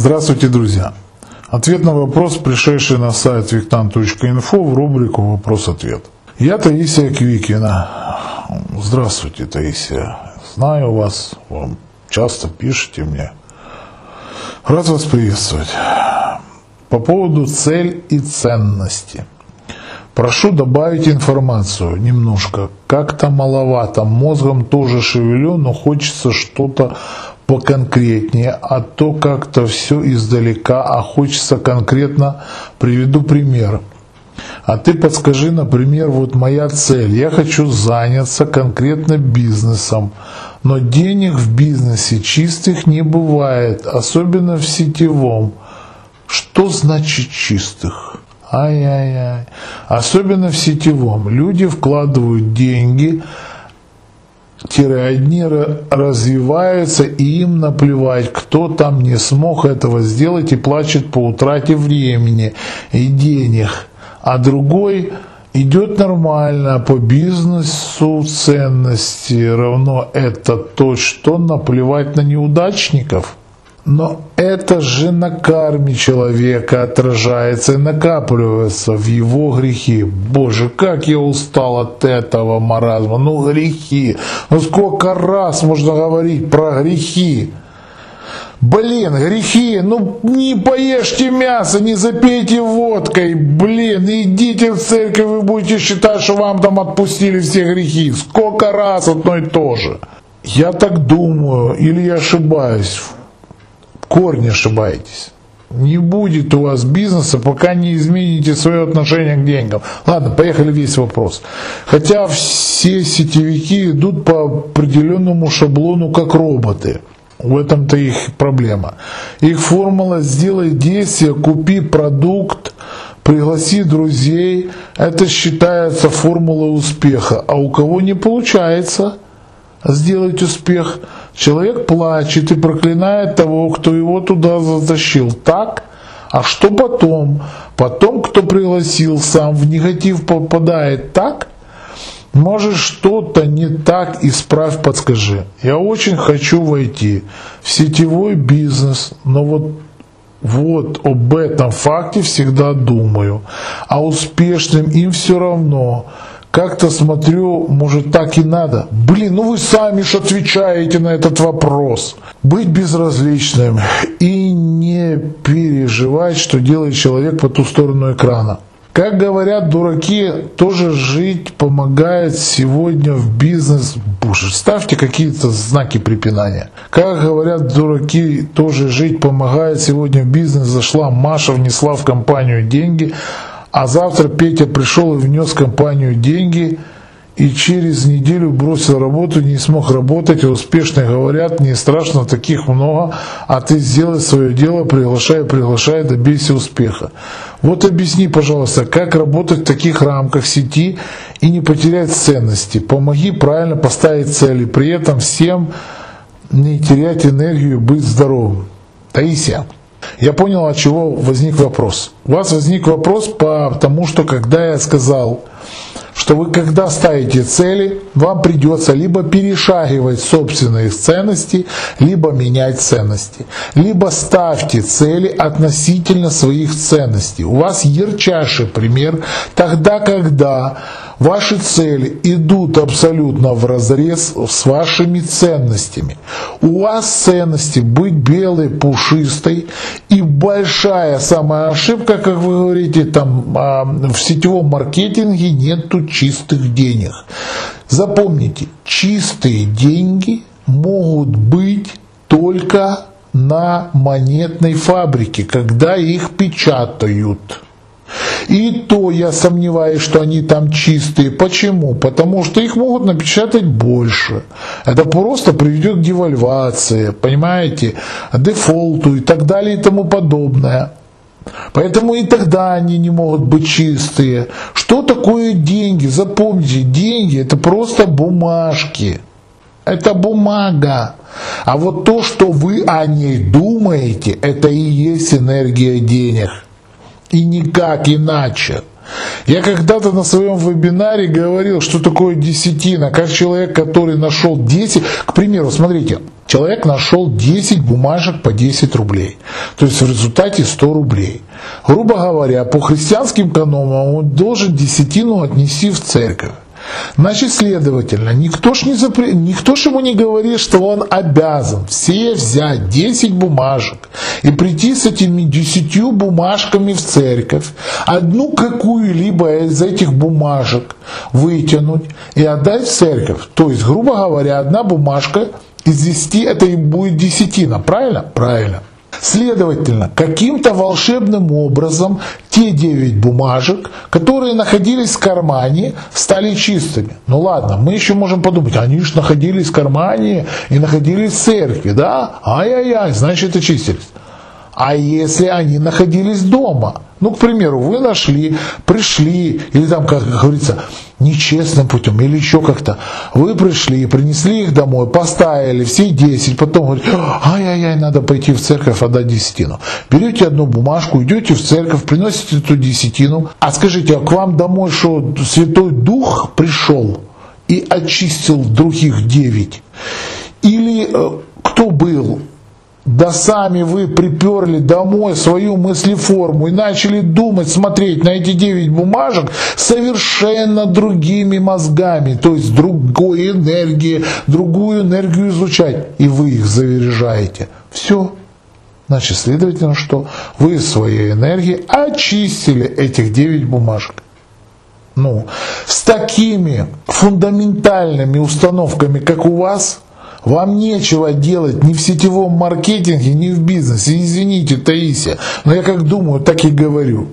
Здравствуйте, друзья! Ответ на вопрос, пришедший на сайт виктан.инфо в рубрику «Вопрос-ответ». Я Таисия Квикина. Здравствуйте, Таисия. Знаю вас, вам часто пишете мне. Рад вас приветствовать. По поводу цель и ценности. Прошу добавить информацию немножко. Как-то маловато. Мозгом тоже шевелю, но хочется что-то поконкретнее, а то как-то все издалека, а хочется конкретно, приведу пример. А ты подскажи, например, вот моя цель. Я хочу заняться конкретно бизнесом, но денег в бизнесе чистых не бывает, особенно в сетевом. Что значит чистых? Ай-яй-яй. Особенно в сетевом. Люди вкладывают деньги, одни развиваются, и им наплевать, кто там не смог этого сделать и плачет по утрате времени и денег. А другой идет нормально по бизнесу ценности равно это то, что наплевать на неудачников – но это же на карме человека отражается и накапливается в его грехи. Боже, как я устал от этого маразма. Ну, грехи. Ну, сколько раз можно говорить про грехи? Блин, грехи, ну не поешьте мясо, не запейте водкой, блин, идите в церковь, вы будете считать, что вам там отпустили все грехи. Сколько раз одно и то же. Я так думаю, или я ошибаюсь корне ошибаетесь. Не будет у вас бизнеса, пока не измените свое отношение к деньгам. Ладно, поехали весь вопрос. Хотя все сетевики идут по определенному шаблону, как роботы. В этом-то их проблема. Их формула «сделай действие, купи продукт», пригласи друзей, это считается формулой успеха. А у кого не получается сделать успех – Человек плачет и проклинает того, кто его туда затащил. Так? А что потом? Потом, кто пригласил, сам в негатив попадает. Так? Может что-то не так, исправь, подскажи. Я очень хочу войти в сетевой бизнес, но вот вот об этом факте всегда думаю. А успешным им все равно как-то смотрю, может так и надо. Блин, ну вы сами же отвечаете на этот вопрос. Быть безразличным и не переживать, что делает человек по ту сторону экрана. Как говорят дураки, тоже жить помогает сегодня в бизнес. Боже, ставьте какие-то знаки препинания. Как говорят дураки, тоже жить помогает сегодня в бизнес. Зашла Маша, внесла в компанию деньги, а завтра Петя пришел и внес компанию деньги, и через неделю бросил работу, не смог работать, и говорят, не страшно, таких много, а ты сделай свое дело, приглашай, приглашай, добейся успеха. Вот объясни, пожалуйста, как работать в таких рамках сети и не потерять ценности. Помоги правильно поставить цели, при этом всем не терять энергию быть здоровым. Таисия. Я понял, от чего возник вопрос. У вас возник вопрос потому, что когда я сказал, что вы когда ставите цели, вам придется либо перешагивать собственные ценности, либо менять ценности. Либо ставьте цели относительно своих ценностей. У вас ярчайший пример тогда, когда Ваши цели идут абсолютно в разрез с вашими ценностями. У вас ценности быть белой, пушистой и большая самая ошибка, как вы говорите, там а, в сетевом маркетинге нету чистых денег. Запомните, чистые деньги могут быть только на монетной фабрике, когда их печатают. И то я сомневаюсь, что они там чистые. Почему? Потому что их могут напечатать больше. Это просто приведет к девальвации, понимаете, дефолту и так далее и тому подобное. Поэтому и тогда они не могут быть чистые. Что такое деньги? Запомните, деньги это просто бумажки. Это бумага. А вот то, что вы о ней думаете, это и есть энергия денег и никак иначе. Я когда-то на своем вебинаре говорил, что такое десятина, как человек, который нашел 10, к примеру, смотрите, Человек нашел 10 бумажек по 10 рублей. То есть в результате 100 рублей. Грубо говоря, по христианским канонам он должен десятину отнести в церковь. Значит, следовательно, никто ж, не запре... никто ж ему не говорит, что он обязан все взять 10 бумажек и прийти с этими 10 бумажками в церковь, одну какую-либо из этих бумажек вытянуть и отдать в церковь. То есть, грубо говоря, одна бумажка из 10 это и будет десятина. Правильно? Правильно. Следовательно, каким-то волшебным образом те девять бумажек, которые находились в кармане, стали чистыми. Ну ладно, мы еще можем подумать, они же находились в кармане и находились в церкви, да? Ай-яй-яй, значит очистились. А если они находились дома? Ну, к примеру, вы нашли, пришли, или там, как говорится, нечестным путем, или еще как-то. Вы пришли, принесли их домой, поставили все 10, потом говорите, ай-яй-яй, надо пойти в церковь отдать десятину. Берете одну бумажку, идете в церковь, приносите эту десятину. А скажите, а к вам домой что, Святой Дух пришел и очистил других девять? Или э, кто был? Да сами вы приперли домой свою мыслеформу и начали думать, смотреть на эти девять бумажек совершенно другими мозгами, то есть другой энергии, другую энергию изучать, и вы их заряжаете. Все. Значит, следовательно, что вы своей энергией очистили этих девять бумажек. Ну, с такими фундаментальными установками, как у вас – вам нечего делать ни в сетевом маркетинге, ни в бизнесе. Извините, Таисия, но я как думаю, так и говорю.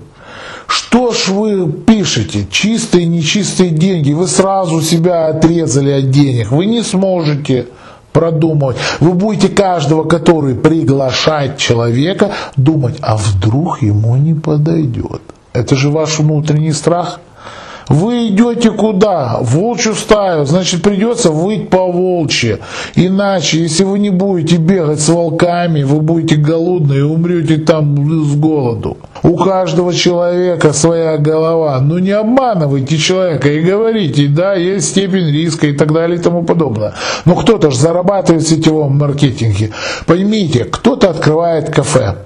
Что ж вы пишете? Чистые, нечистые деньги. Вы сразу себя отрезали от денег. Вы не сможете продумывать. Вы будете каждого, который приглашает человека, думать, а вдруг ему не подойдет. Это же ваш внутренний страх. Вы идете куда? В волчью стаю. Значит, придется выть по волчьи. Иначе, если вы не будете бегать с волками, вы будете голодны и умрете там с голоду. У каждого человека своя голова. Но не обманывайте человека и говорите, да, есть степень риска и так далее и тому подобное. Но кто-то же зарабатывает в сетевом маркетинге. Поймите, кто-то открывает кафе.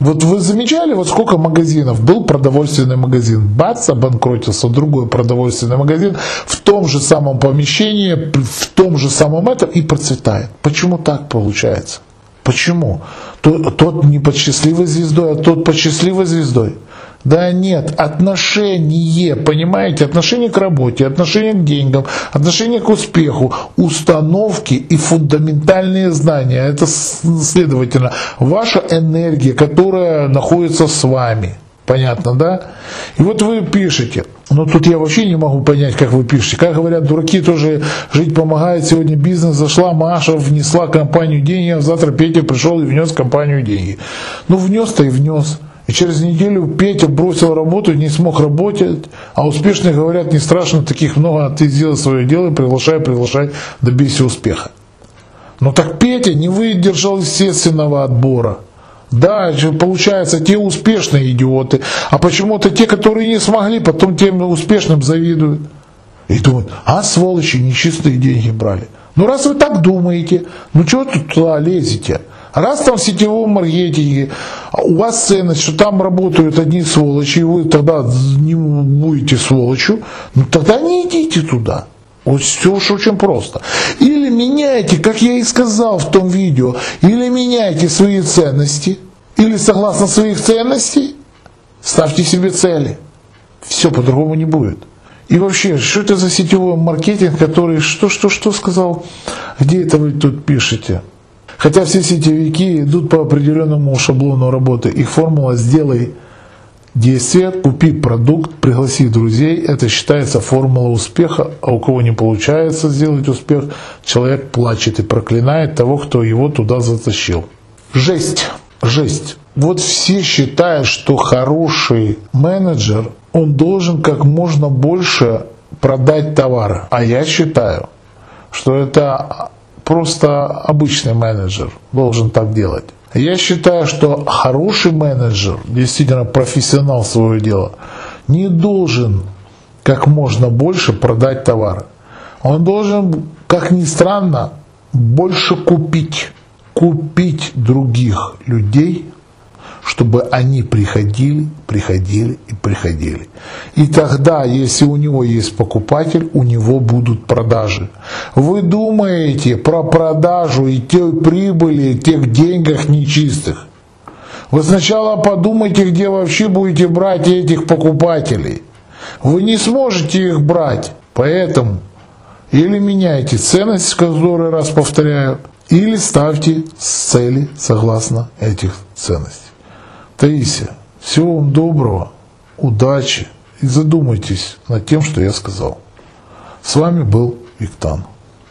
Вот вы замечали, вот сколько магазинов? Был продовольственный магазин, бац, обанкротился другой продовольственный магазин в том же самом помещении, в том же самом этом и процветает. Почему так получается? Почему? Тот, тот не под счастливой звездой, а тот под счастливой звездой. Да нет, отношение, понимаете, отношение к работе, отношение к деньгам, отношение к успеху, установки и фундаментальные знания. Это, следовательно, ваша энергия, которая находится с вами. Понятно, да? И вот вы пишете. Но тут я вообще не могу понять, как вы пишете. Как говорят, дураки тоже жить помогает. Сегодня бизнес зашла, Маша внесла компанию деньги, а завтра Петя пришел и внес компанию деньги. Ну, внес-то и внес. И через неделю Петя бросил работу, не смог работать, а успешные говорят, не страшно, таких много, а ты сделай свое дело, приглашай, приглашай, добейся успеха. Но так Петя не выдержал естественного отбора. Да, получается, те успешные идиоты, а почему-то те, которые не смогли, потом тем успешным завидуют. И думают, а сволочи нечистые деньги брали. Ну раз вы так думаете, ну чего тут туда лезете? Раз там в сетевом маркетинге у вас ценность, что там работают одни сволочи, и вы тогда не будете сволочью, ну тогда не идите туда. Вот все уж очень просто. Или меняйте, как я и сказал в том видео, или меняйте свои ценности, или согласно своих ценностей, ставьте себе цели. Все по-другому не будет. И вообще, что это за сетевой маркетинг, который, что, что, что сказал, где это вы тут пишете? Хотя все сетевики идут по определенному шаблону работы. Их формула «сделай действие, купи продукт, пригласи друзей» – это считается формула успеха, а у кого не получается сделать успех, человек плачет и проклинает того, кто его туда затащил. Жесть, жесть. Вот все считают, что хороший менеджер, он должен как можно больше продать товара. А я считаю, что это просто обычный менеджер должен так делать. Я считаю, что хороший менеджер, действительно профессионал своего дела, не должен как можно больше продать товар. Он должен, как ни странно, больше купить, купить других людей, чтобы они приходили, приходили и приходили. И тогда, если у него есть покупатель, у него будут продажи. Вы думаете про продажу и те прибыли, тех деньгах нечистых. Вы сначала подумайте, где вообще будете брать этих покупателей. Вы не сможете их брать, поэтому или меняйте ценность, которую раз повторяю, или ставьте цели согласно этих ценностей. Таисия, всего вам доброго, удачи и задумайтесь над тем, что я сказал. С вами был Виктан.